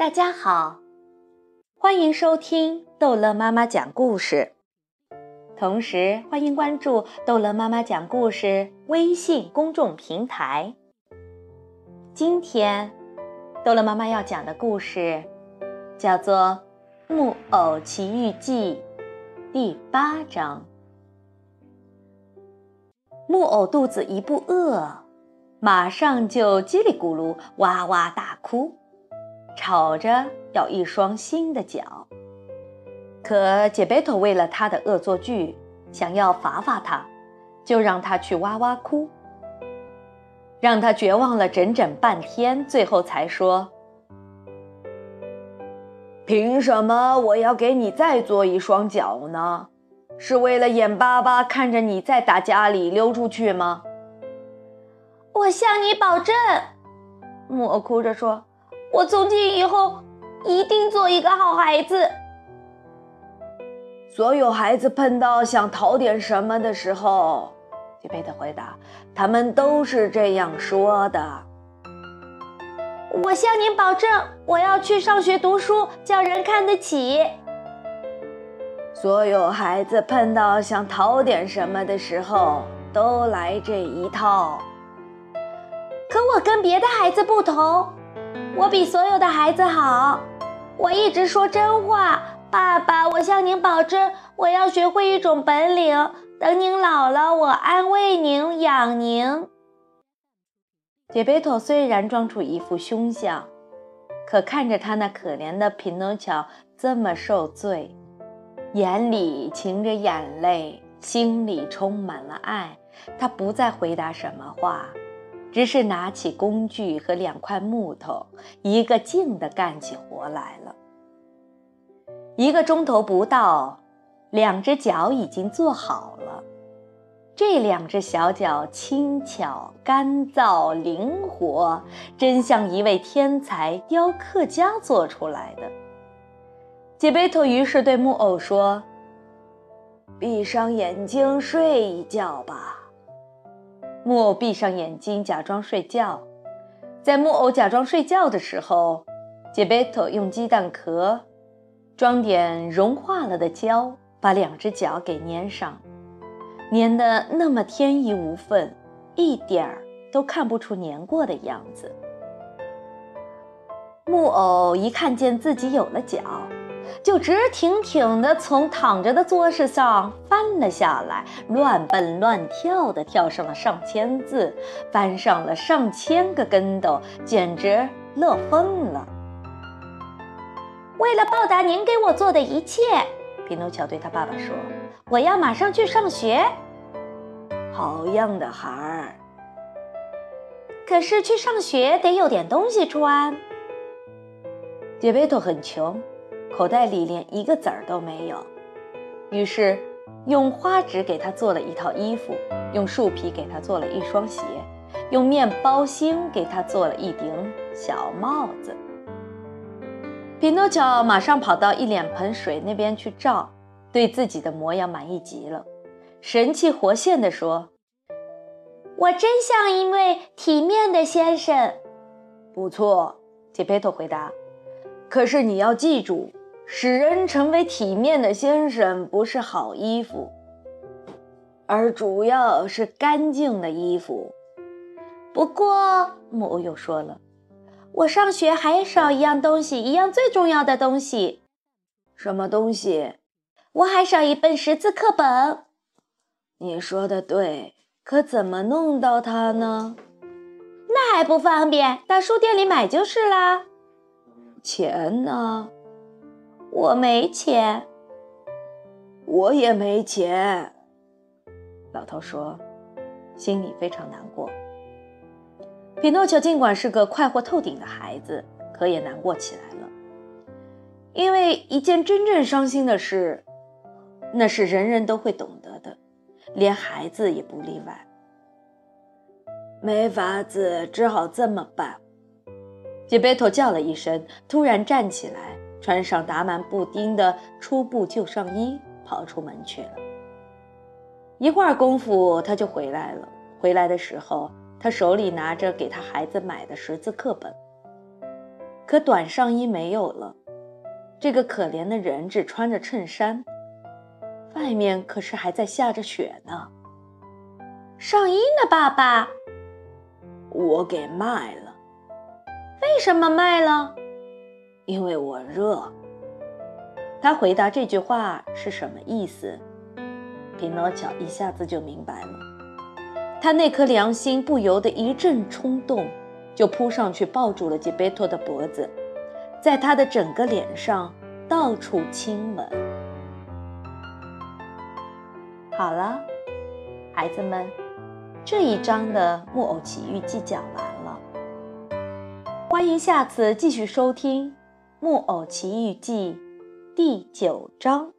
大家好，欢迎收听逗乐妈妈讲故事，同时欢迎关注逗乐妈妈讲故事微信公众平台。今天，逗乐妈妈要讲的故事叫做《木偶奇遇记》第八章。木偶肚子一不饿，马上就叽里咕噜哇哇大哭。吵着要一双新的脚，可杰贝托为了他的恶作剧，想要罚罚他，就让他去哇哇哭，让他绝望了整整半天，最后才说：“凭什么我要给你再做一双脚呢？是为了眼巴巴看着你再打家里溜出去吗？”我向你保证，木偶哭着说。我从今以后一定做一个好孩子。所有孩子碰到想讨点什么的时候，吉贝特回答：“他们都是这样说的。”我向您保证，我要去上学读书，叫人看得起。所有孩子碰到想讨点什么的时候，都来这一套。可我跟别的孩子不同。我比所有的孩子好，我一直说真话。爸爸，我向您保证，我要学会一种本领，等您老了，我安慰您，养您。杰贝托虽然装出一副凶相，可看着他那可怜的匹诺乔这么受罪，眼里噙着眼泪，心里充满了爱，他不再回答什么话。只是拿起工具和两块木头，一个劲地干起活来了。一个钟头不到，两只脚已经做好了。这两只小脚轻巧、干燥、灵活，真像一位天才雕刻家做出来的。吉贝托于是对木偶说：“闭上眼睛，睡一觉吧。”木偶闭上眼睛，假装睡觉。在木偶假装睡觉的时候，杰贝托用鸡蛋壳装点融化了的胶，把两只脚给粘上，粘得那么天衣无缝，一点儿都看不出粘过的样子。木偶一看见自己有了脚。就直挺挺地从躺着的桌子上翻了下来，乱蹦乱跳地跳上了上千字，翻上了上千个跟斗，简直乐疯了。为了报答您给我做的一切，匹诺乔对他爸爸说：“我要马上去上学。”好样的，孩儿！可是去上学得有点东西穿。杰贝托很穷。口袋里连一个子儿都没有，于是用花纸给他做了一套衣服，用树皮给他做了一双鞋，用面包星给他做了一顶小帽子。匹诺乔马上跑到一脸盆水那边去照，对自己的模样满意极了，神气活现地说：“我真像一位体面的先生。”不错，杰佩托回答。可是你要记住。使人成为体面的先生，不是好衣服，而主要是干净的衣服。不过，木偶又说了：“我上学还少一样东西，一样最重要的东西。什么东西？我还少一本识字课本。”你说的对，可怎么弄到它呢？那还不方便，到书店里买就是啦。钱呢？我没钱，我也没钱。老头说，心里非常难过。匹诺乔尽管是个快活透顶的孩子，可也难过起来了。因为一件真正伤心的事，那是人人都会懂得的，连孩子也不例外。没法子，只好这么办。吉贝托叫了一声，突然站起来。穿上打满布丁的粗布旧上衣，跑出门去了。一会儿功夫，他就回来了。回来的时候，他手里拿着给他孩子买的识字课本。可短上衣没有了。这个可怜的人只穿着衬衫，外面可是还在下着雪呢。上衣呢，爸爸？我给卖了。为什么卖了？因为我热。他回答这句话是什么意思？匹诺乔一下子就明白了，他那颗良心不由得一阵冲动，就扑上去抱住了吉贝托的脖子，在他的整个脸上到处亲吻。好了，孩子们，这一章的《木偶奇遇记》讲完了，欢迎下次继续收听《木偶奇遇记》第九章。